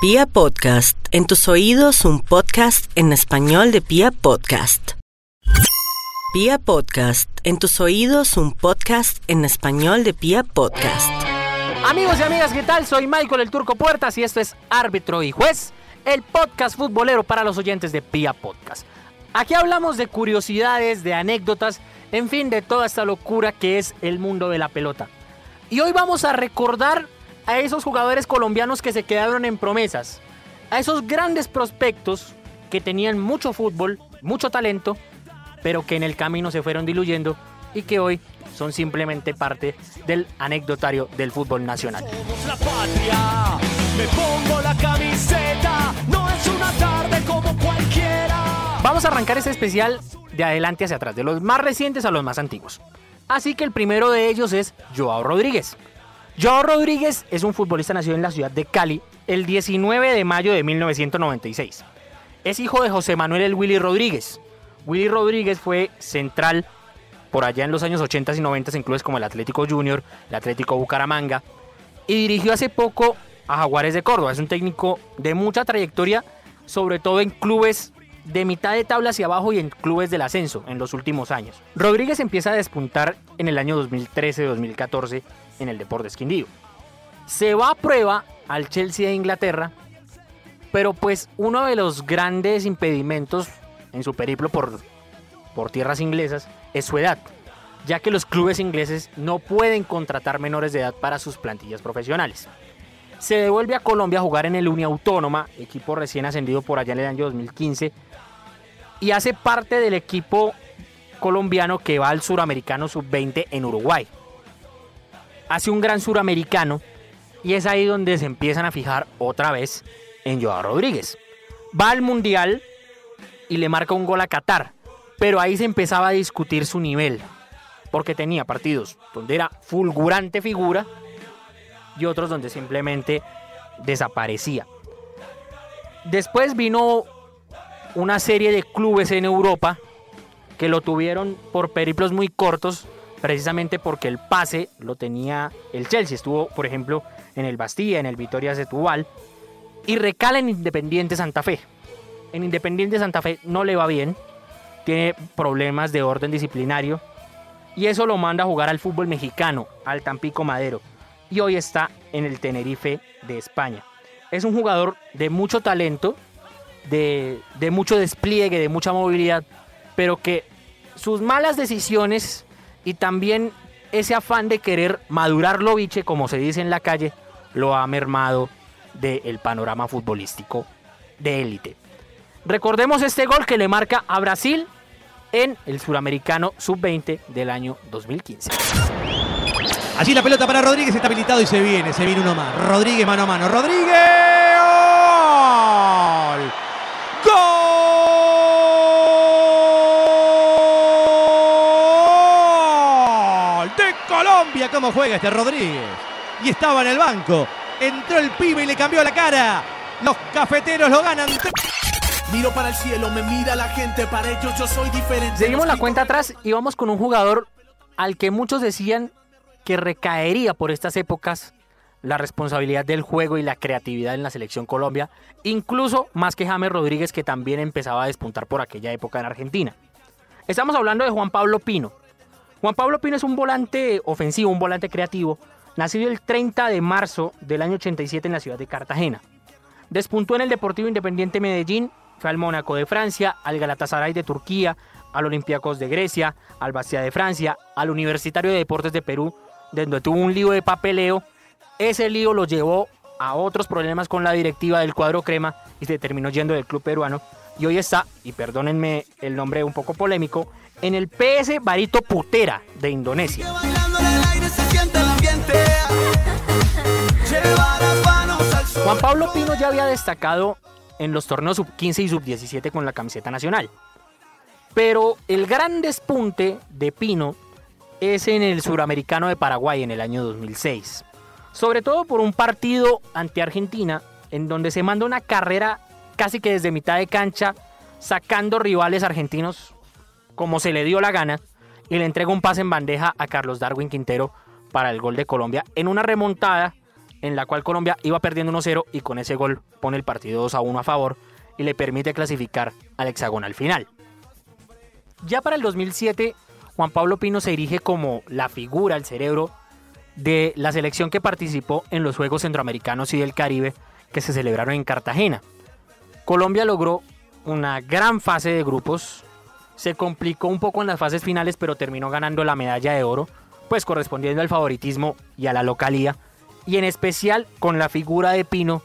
Pia Podcast, en tus oídos un podcast en español de Pia Podcast. Pia Podcast, en tus oídos un podcast en español de Pia Podcast. Amigos y amigas, ¿qué tal? Soy Michael el Turco Puertas y esto es Árbitro y Juez, el podcast futbolero para los oyentes de Pia Podcast. Aquí hablamos de curiosidades, de anécdotas, en fin, de toda esta locura que es el mundo de la pelota. Y hoy vamos a recordar a esos jugadores colombianos que se quedaron en promesas, a esos grandes prospectos que tenían mucho fútbol, mucho talento, pero que en el camino se fueron diluyendo y que hoy son simplemente parte del anecdotario del fútbol nacional. Somos la patria, me pongo la camiseta, no es una tarde como cualquiera. Vamos a arrancar este especial de adelante hacia atrás, de los más recientes a los más antiguos. Así que el primero de ellos es Joao Rodríguez. Joao Rodríguez es un futbolista nacido en la ciudad de Cali el 19 de mayo de 1996. Es hijo de José Manuel El Willy Rodríguez. Willy Rodríguez fue central por allá en los años 80 y 90 en clubes como el Atlético Junior, el Atlético Bucaramanga y dirigió hace poco a Jaguares de Córdoba. Es un técnico de mucha trayectoria, sobre todo en clubes de mitad de tabla hacia abajo y en clubes del ascenso en los últimos años. Rodríguez empieza a despuntar en el año 2013-2014 en el Deportes Quindío. Se va a prueba al Chelsea de Inglaterra, pero pues uno de los grandes impedimentos en su periplo por, por tierras inglesas es su edad, ya que los clubes ingleses no pueden contratar menores de edad para sus plantillas profesionales. Se devuelve a Colombia a jugar en el Uniautónoma, equipo recién ascendido por allá en el año 2015, y hace parte del equipo colombiano que va al Suramericano Sub-20 en Uruguay hace un gran suramericano y es ahí donde se empiezan a fijar otra vez en Joao Rodríguez. Va al Mundial y le marca un gol a Qatar, pero ahí se empezaba a discutir su nivel, porque tenía partidos donde era fulgurante figura y otros donde simplemente desaparecía. Después vino una serie de clubes en Europa que lo tuvieron por periplos muy cortos precisamente porque el pase lo tenía el Chelsea. Estuvo, por ejemplo, en el Bastilla, en el Vitoria Setúbal y recala en Independiente Santa Fe. En Independiente Santa Fe no le va bien, tiene problemas de orden disciplinario y eso lo manda a jugar al fútbol mexicano, al Tampico Madero y hoy está en el Tenerife de España. Es un jugador de mucho talento, de, de mucho despliegue, de mucha movilidad, pero que sus malas decisiones y también ese afán de querer madurar Loviche, como se dice en la calle, lo ha mermado del panorama futbolístico de élite. Recordemos este gol que le marca a Brasil en el suramericano sub-20 del año 2015. Allí la pelota para Rodríguez, está habilitado y se viene, se viene uno más. Rodríguez mano a mano. Rodríguez. ¡Gol! ¡Gol! De Colombia, cómo juega este Rodríguez. Y estaba en el banco. Entró el pibe y le cambió la cara. Los cafeteros lo ganan. Miro para el cielo, me mira la gente, para ellos yo soy diferente. Seguimos la cuenta atrás y vamos con un jugador al que muchos decían que recaería por estas épocas la responsabilidad del juego y la creatividad en la selección Colombia, incluso más que James Rodríguez que también empezaba a despuntar por aquella época en Argentina. Estamos hablando de Juan Pablo Pino. Juan Pablo Pino es un volante ofensivo, un volante creativo, nacido el 30 de marzo del año 87 en la ciudad de Cartagena. Despuntó en el Deportivo Independiente Medellín, fue al Mónaco de Francia, al Galatasaray de Turquía, al Olympiacos de Grecia, al Bastia de Francia, al Universitario de Deportes de Perú, donde tuvo un lío de papeleo. Ese lío lo llevó a otros problemas con la directiva del cuadro crema y se terminó yendo del club peruano. Y hoy está, y perdónenme el nombre un poco polémico, en el PS Barito Putera de Indonesia. Juan Pablo Pino ya había destacado en los torneos sub-15 y sub-17 con la camiseta nacional. Pero el gran despunte de Pino es en el suramericano de Paraguay en el año 2006. Sobre todo por un partido ante Argentina en donde se manda una carrera casi que desde mitad de cancha sacando rivales argentinos como se le dio la gana y le entrega un pase en bandeja a Carlos Darwin Quintero para el gol de Colombia en una remontada en la cual Colombia iba perdiendo 1-0 y con ese gol pone el partido 2-1 a favor y le permite clasificar al hexagonal final. Ya para el 2007, Juan Pablo Pino se erige como la figura, el cerebro de la selección que participó en los Juegos Centroamericanos y del Caribe que se celebraron en Cartagena. Colombia logró una gran fase de grupos, se complicó un poco en las fases finales, pero terminó ganando la medalla de oro, pues correspondiendo al favoritismo y a la localía, y en especial con la figura de Pino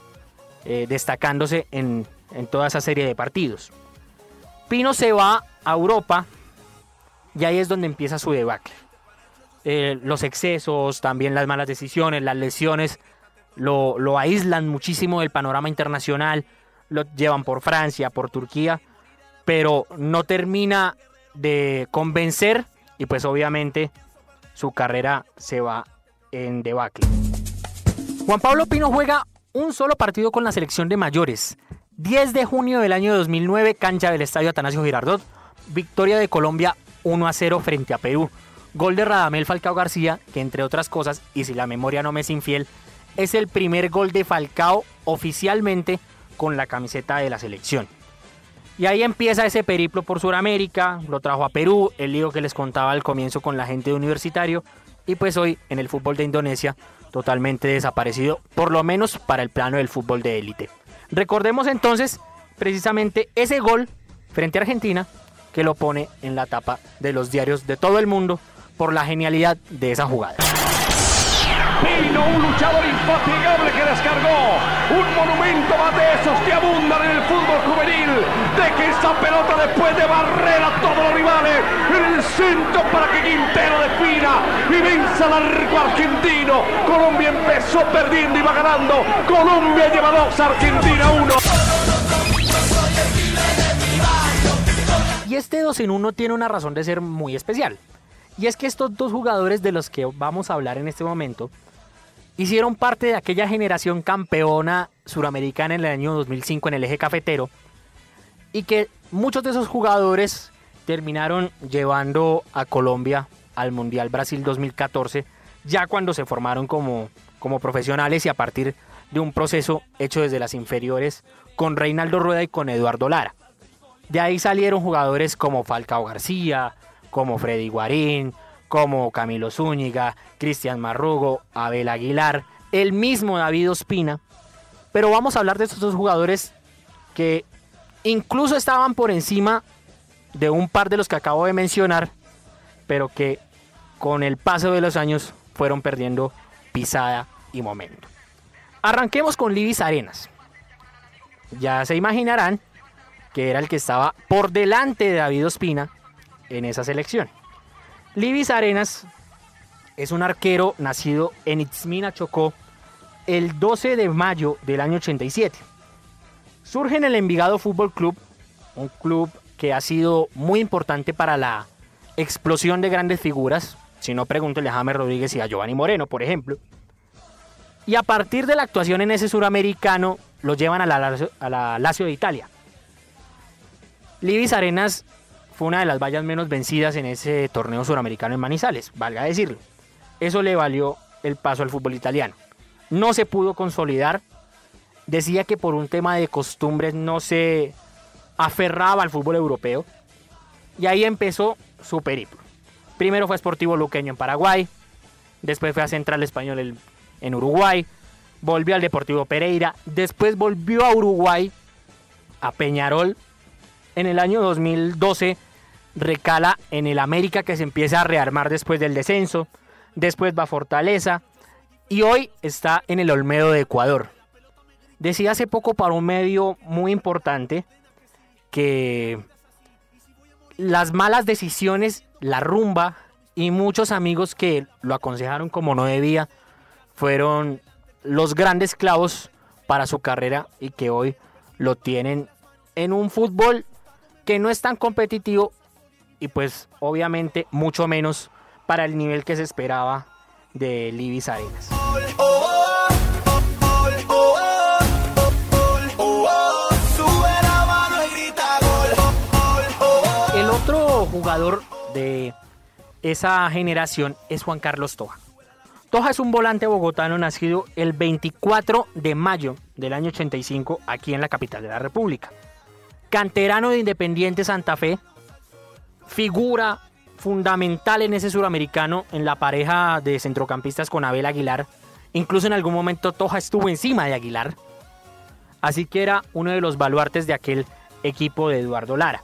eh, destacándose en, en toda esa serie de partidos. Pino se va a Europa y ahí es donde empieza su debacle. Eh, los excesos, también las malas decisiones, las lesiones, lo, lo aíslan muchísimo del panorama internacional, lo llevan por Francia, por Turquía, pero no termina de convencer y pues obviamente su carrera se va en debacle. Juan Pablo Pino juega un solo partido con la selección de mayores. 10 de junio del año 2009, cancha del Estadio Atanasio Girardot, victoria de Colombia 1 a 0 frente a Perú. Gol de Radamel Falcao García, que entre otras cosas, y si la memoria no me es infiel, es el primer gol de Falcao oficialmente con la camiseta de la selección. Y ahí empieza ese periplo por Sudamérica, lo trajo a Perú, el lío que les contaba al comienzo con la gente de universitario, y pues hoy en el fútbol de Indonesia totalmente desaparecido, por lo menos para el plano del fútbol de élite. Recordemos entonces precisamente ese gol frente a Argentina que lo pone en la tapa de los diarios de todo el mundo por la genialidad de esa jugada. Un luchador infatigable que descargó. Un monumento más de esos que abundan en el fútbol juvenil. De que esa pelota después de barrer a todos los rivales en el centro para que Quintero defina y venza al arco argentino. Colombia empezó perdiendo y va ganando. Colombia lleva dos, Argentina uno. Y este 2 en 1 tiene una razón de ser muy especial. Y es que estos dos jugadores de los que vamos a hablar en este momento hicieron parte de aquella generación campeona suramericana en el año 2005 en el eje cafetero y que muchos de esos jugadores terminaron llevando a Colombia al Mundial Brasil 2014 ya cuando se formaron como, como profesionales y a partir de un proceso hecho desde las inferiores con Reinaldo Rueda y con Eduardo Lara. De ahí salieron jugadores como Falcao García, como Freddy Guarín, como Camilo Zúñiga, Cristian Marrugo, Abel Aguilar, el mismo David Ospina. Pero vamos a hablar de estos dos jugadores que incluso estaban por encima de un par de los que acabo de mencionar, pero que con el paso de los años fueron perdiendo pisada y momento. Arranquemos con Libis Arenas. Ya se imaginarán que era el que estaba por delante de David Ospina en esa selección. Libis Arenas es un arquero nacido en Itzmina, Chocó, el 12 de mayo del año 87. Surge en el Envigado Fútbol Club, un club que ha sido muy importante para la explosión de grandes figuras. Si no, pregúntele a James Rodríguez y a Giovanni Moreno, por ejemplo. Y a partir de la actuación en ese suramericano, lo llevan a la, a la Lazio de Italia. Libis Arenas fue una de las vallas menos vencidas en ese torneo suramericano en Manizales, valga decirlo. Eso le valió el paso al fútbol italiano. No se pudo consolidar. Decía que por un tema de costumbres no se aferraba al fútbol europeo. Y ahí empezó su periplo. Primero fue Sportivo Luqueño en Paraguay. Después fue a Central Español en Uruguay. Volvió al Deportivo Pereira. Después volvió a Uruguay, a Peñarol en el año 2012 recala en el América que se empieza a rearmar después del descenso, después va a Fortaleza y hoy está en el Olmedo de Ecuador. Decía hace poco para un medio muy importante que las malas decisiones, la rumba y muchos amigos que lo aconsejaron como no debía fueron los grandes clavos para su carrera y que hoy lo tienen en un fútbol que no es tan competitivo y pues obviamente mucho menos para el nivel que se esperaba de Libis Arenas. El otro jugador de esa generación es Juan Carlos Toa. Toja es un volante bogotano nacido el 24 de mayo del año 85 aquí en la capital de la República. Canterano de Independiente Santa Fe, figura fundamental en ese suramericano en la pareja de centrocampistas con Abel Aguilar. Incluso en algún momento Toja estuvo encima de Aguilar. Así que era uno de los baluartes de aquel equipo de Eduardo Lara.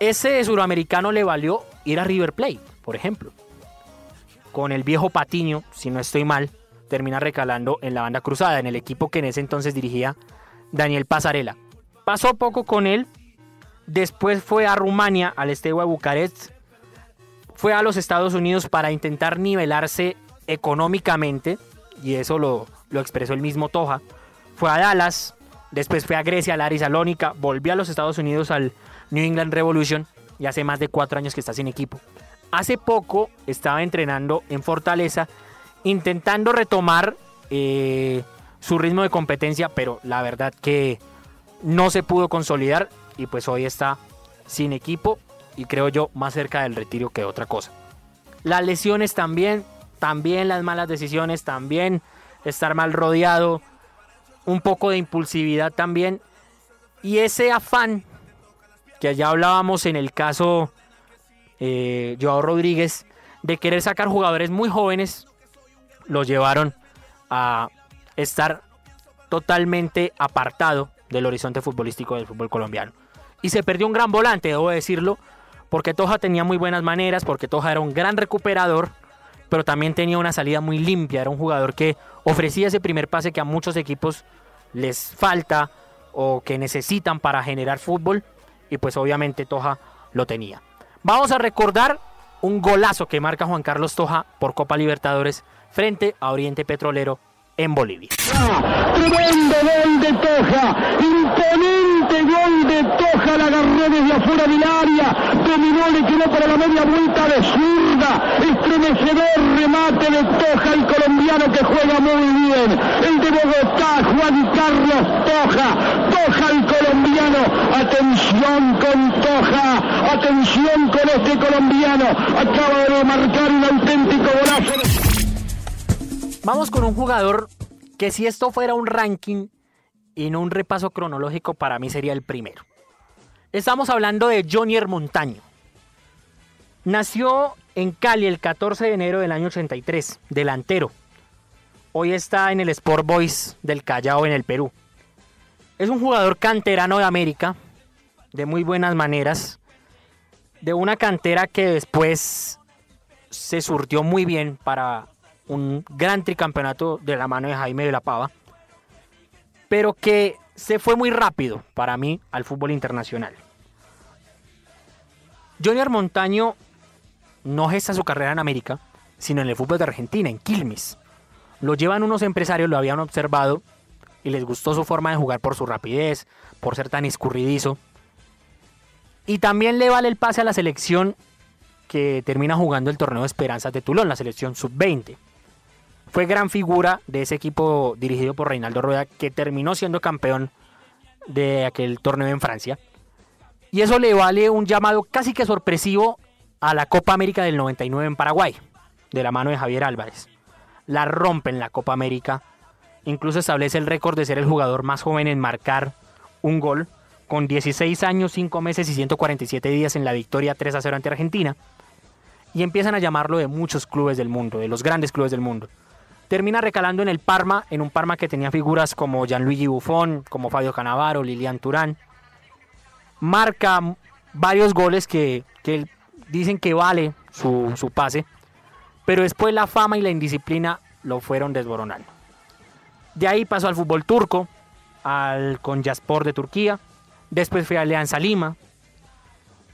Ese suramericano le valió ir a River Plate, por ejemplo con el viejo Patiño, si no estoy mal, termina recalando en la banda cruzada, en el equipo que en ese entonces dirigía Daniel Pasarela. Pasó poco con él, después fue a Rumania, al Estewa de Bucarest, fue a los Estados Unidos para intentar nivelarse económicamente, y eso lo, lo expresó el mismo Toja. Fue a Dallas, después fue a Grecia, a la Salónica, volvió a los Estados Unidos al New England Revolution, y hace más de cuatro años que está sin equipo. Hace poco estaba entrenando en Fortaleza, intentando retomar eh, su ritmo de competencia, pero la verdad que no se pudo consolidar y pues hoy está sin equipo y creo yo más cerca del retiro que otra cosa. Las lesiones también, también las malas decisiones, también estar mal rodeado, un poco de impulsividad también y ese afán que ya hablábamos en el caso eh, Joao Rodríguez, de querer sacar jugadores muy jóvenes, los llevaron a estar totalmente apartado del horizonte futbolístico del fútbol colombiano. Y se perdió un gran volante, debo decirlo, porque Toja tenía muy buenas maneras, porque Toja era un gran recuperador, pero también tenía una salida muy limpia, era un jugador que ofrecía ese primer pase que a muchos equipos les falta o que necesitan para generar fútbol, y pues obviamente Toja lo tenía. Vamos a recordar un golazo que marca Juan Carlos Toja por Copa Libertadores frente a Oriente Petrolero en Bolivia. Tremendo gol de Toja, imponente gol de Toja, la agarró desde afuera del área, dominó, le quedó para la media vuelta de zurda, estremecedor remate de Toja, el colombiano que juega muy bien, el de Bogotá, Juan Carlos Toja, Toja el colombiano, atención con Toja, atención con este colombiano, acaba de marcar un auténtico golazo. Vamos con un jugador que si esto fuera un ranking y no un repaso cronológico, para mí sería el primero. Estamos hablando de Jonier Montaño. Nació en Cali el 14 de enero del año 83, delantero. Hoy está en el Sport Boys del Callao en el Perú. Es un jugador canterano de América, de muy buenas maneras, de una cantera que después se surtió muy bien para un gran tricampeonato de la mano de Jaime de la Pava, pero que se fue muy rápido para mí al fútbol internacional. Junior Montaño no gesta su carrera en América, sino en el fútbol de Argentina, en Quilmes. Lo llevan unos empresarios, lo habían observado y les gustó su forma de jugar por su rapidez, por ser tan escurridizo. Y también le vale el pase a la selección que termina jugando el torneo de Esperanzas de Tulón, la selección sub-20. Fue gran figura de ese equipo dirigido por Reinaldo Rueda que terminó siendo campeón de aquel torneo en Francia. Y eso le vale un llamado casi que sorpresivo a la Copa América del 99 en Paraguay, de la mano de Javier Álvarez. La rompe en la Copa América. Incluso establece el récord de ser el jugador más joven en marcar un gol, con 16 años, 5 meses y 147 días en la victoria 3 a 0 ante Argentina. Y empiezan a llamarlo de muchos clubes del mundo, de los grandes clubes del mundo termina recalando en el Parma, en un Parma que tenía figuras como Gianluigi Buffon, como Fabio Canavaro, Lilian Turán. Marca varios goles que, dicen que vale su, su pase, pero después la fama y la indisciplina lo fueron desboronando. De ahí pasó al fútbol turco, al Konyaspor de Turquía, después fue a Alianza Lima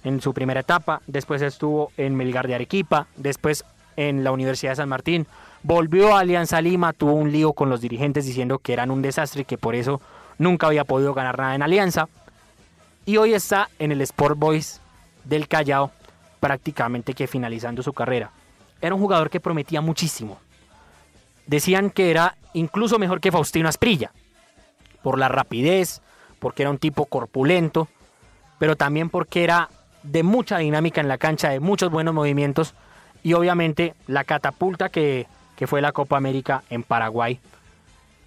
en su primera etapa, después estuvo en Melgar de Arequipa, después en la Universidad de San Martín, volvió a Alianza Lima, tuvo un lío con los dirigentes diciendo que eran un desastre y que por eso nunca había podido ganar nada en Alianza. Y hoy está en el Sport Boys del Callao, prácticamente que finalizando su carrera. Era un jugador que prometía muchísimo. Decían que era incluso mejor que Faustino Asprilla, por la rapidez, porque era un tipo corpulento, pero también porque era de mucha dinámica en la cancha, de muchos buenos movimientos y obviamente la catapulta que que fue la Copa América en Paraguay.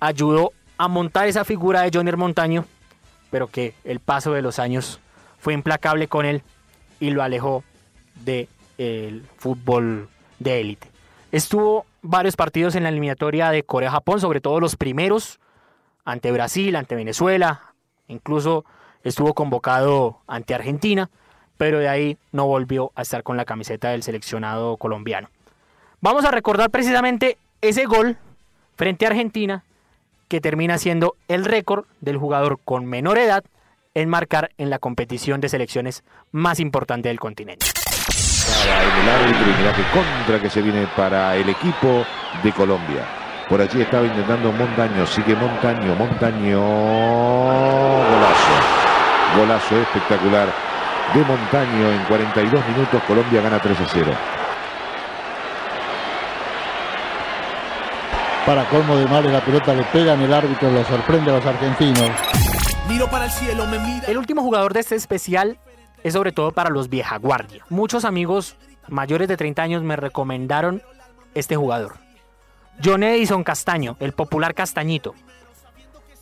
Ayudó a montar esa figura de Johnny Montaño, pero que el paso de los años fue implacable con él y lo alejó del el fútbol de élite. Estuvo varios partidos en la eliminatoria de Corea-Japón, sobre todo los primeros, ante Brasil, ante Venezuela, incluso estuvo convocado ante Argentina, pero de ahí no volvió a estar con la camiseta del seleccionado colombiano. Vamos a recordar precisamente ese gol frente a Argentina que termina siendo el récord del jugador con menor edad en marcar en la competición de selecciones más importante del continente. En el árbitro y contra que se viene para el equipo de Colombia. Por allí estaba intentando Montaño, sigue Montaño, Montaño, golazo, golazo espectacular de Montaño en 42 minutos, Colombia gana 3 a 0. Para colmo de males, la pelota le pega en el árbitro, lo sorprende a los argentinos. Miro para el cielo, me mira. El último jugador de este especial es sobre todo para los vieja guardia. Muchos amigos mayores de 30 años me recomendaron este jugador. John Edison Castaño, el popular Castañito.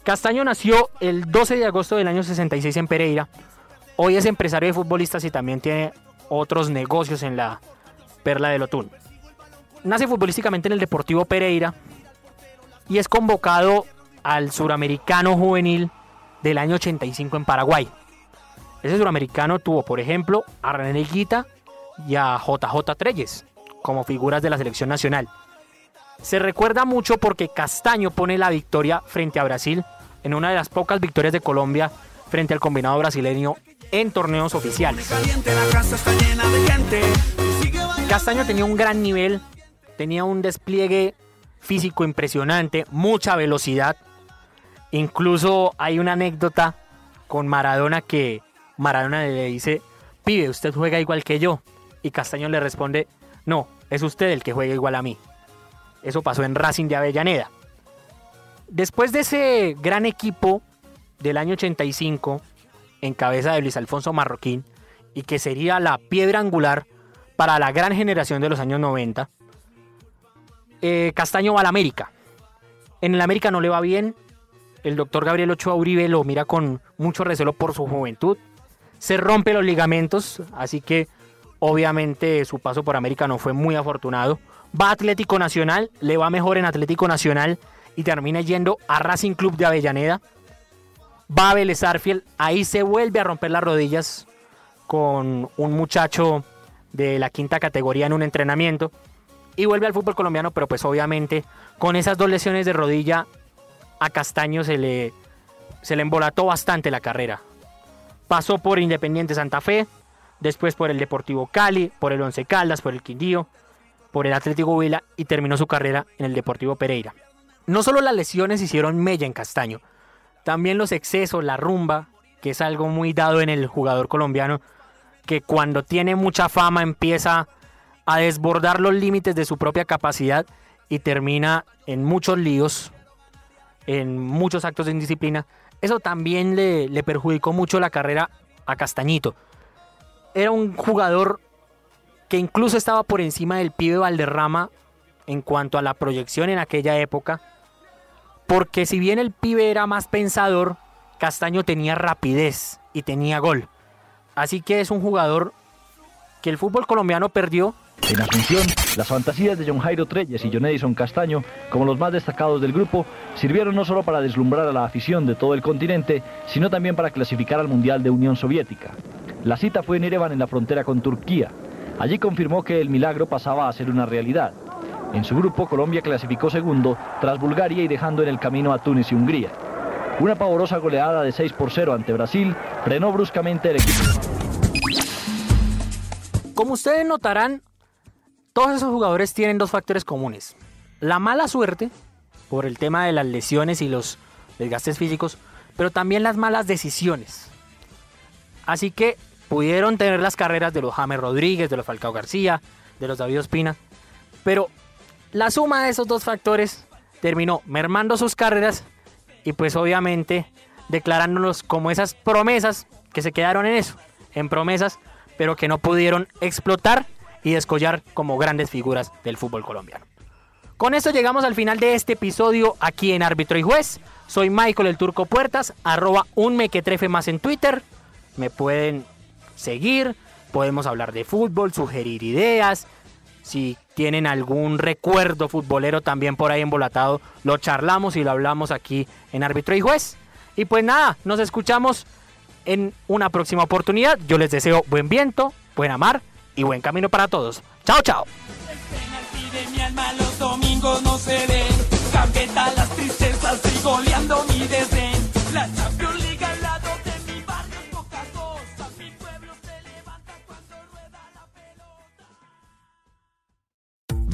Castaño nació el 12 de agosto del año 66 en Pereira. Hoy es empresario de futbolistas y también tiene otros negocios en la Perla del Otún. Nace futbolísticamente en el Deportivo Pereira y es convocado al suramericano juvenil del año 85 en Paraguay. Ese suramericano tuvo, por ejemplo, a René Guita y a JJ Treyes como figuras de la selección nacional. Se recuerda mucho porque Castaño pone la victoria frente a Brasil en una de las pocas victorias de Colombia frente al combinado brasileño en torneos oficiales. Castaño tenía un gran nivel, tenía un despliegue físico impresionante, mucha velocidad. Incluso hay una anécdota con Maradona que Maradona le dice, pibe, usted juega igual que yo. Y Castaño le responde, no, es usted el que juega igual a mí. Eso pasó en Racing de Avellaneda. Después de ese gran equipo del año 85, en cabeza de Luis Alfonso Marroquín, y que sería la piedra angular para la gran generación de los años 90, eh, Castaño va al América. En el América no le va bien. El doctor Gabriel Ochoa Uribe lo mira con mucho recelo por su juventud. Se rompe los ligamentos, así que obviamente su paso por América no fue muy afortunado. Va a Atlético Nacional, le va mejor en Atlético Nacional y termina yendo a Racing Club de Avellaneda. Va a Vélez Arfiel, ahí se vuelve a romper las rodillas con un muchacho de la quinta categoría en un entrenamiento y vuelve al fútbol colombiano, pero pues obviamente con esas dos lesiones de rodilla a Castaño se le, se le embolató bastante la carrera. Pasó por Independiente Santa Fe, después por el Deportivo Cali, por el Once Caldas, por el Quindío, por el Atlético Huila y terminó su carrera en el Deportivo Pereira. No solo las lesiones hicieron mella en Castaño, también los excesos, la rumba, que es algo muy dado en el jugador colombiano, que cuando tiene mucha fama empieza a desbordar los límites de su propia capacidad y termina en muchos líos, en muchos actos de indisciplina. Eso también le, perjudicó mucho la carrera a Castañito. Era un jugador que incluso estaba por encima del pibe Valderrama en cuanto a la proyección en aquella época. Porque si bien el pibe era más pensador, Castaño tenía rapidez y tenía gol. Así que es un jugador que el fútbol colombiano perdió En Asunción, las fantasías de John Jairo Treyes y John Edison Castaño, como los más destacados del grupo, sirvieron no solo para deslumbrar a la afición de todo el continente, sino también para clasificar al Mundial de Unión Soviética. La cita fue en Erevan, en la frontera con Turquía. Allí confirmó que el milagro pasaba a ser una realidad. En su grupo, Colombia clasificó segundo tras Bulgaria y dejando en el camino a Túnez y Hungría. Una pavorosa goleada de 6 por 0 ante Brasil frenó bruscamente el equipo. Como ustedes notarán, todos esos jugadores tienen dos factores comunes. La mala suerte, por el tema de las lesiones y los desgastes físicos, pero también las malas decisiones. Así que pudieron tener las carreras de los James Rodríguez, de los Falcao García, de los David Ospina, pero la suma de esos dos factores terminó mermando sus carreras y pues obviamente declarándonos como esas promesas que se quedaron en eso, en promesas, pero que no pudieron explotar y descollar como grandes figuras del fútbol colombiano. Con esto llegamos al final de este episodio aquí en Árbitro y Juez. Soy Michael el Turco Puertas, arroba un mequetrefe más en Twitter. Me pueden seguir, podemos hablar de fútbol, sugerir ideas. Si tienen algún recuerdo futbolero también por ahí embolatado, lo charlamos y lo hablamos aquí en Árbitro y Juez. Y pues nada, nos escuchamos en una próxima oportunidad. Yo les deseo buen viento, buena mar y buen camino para todos. Chao, chao.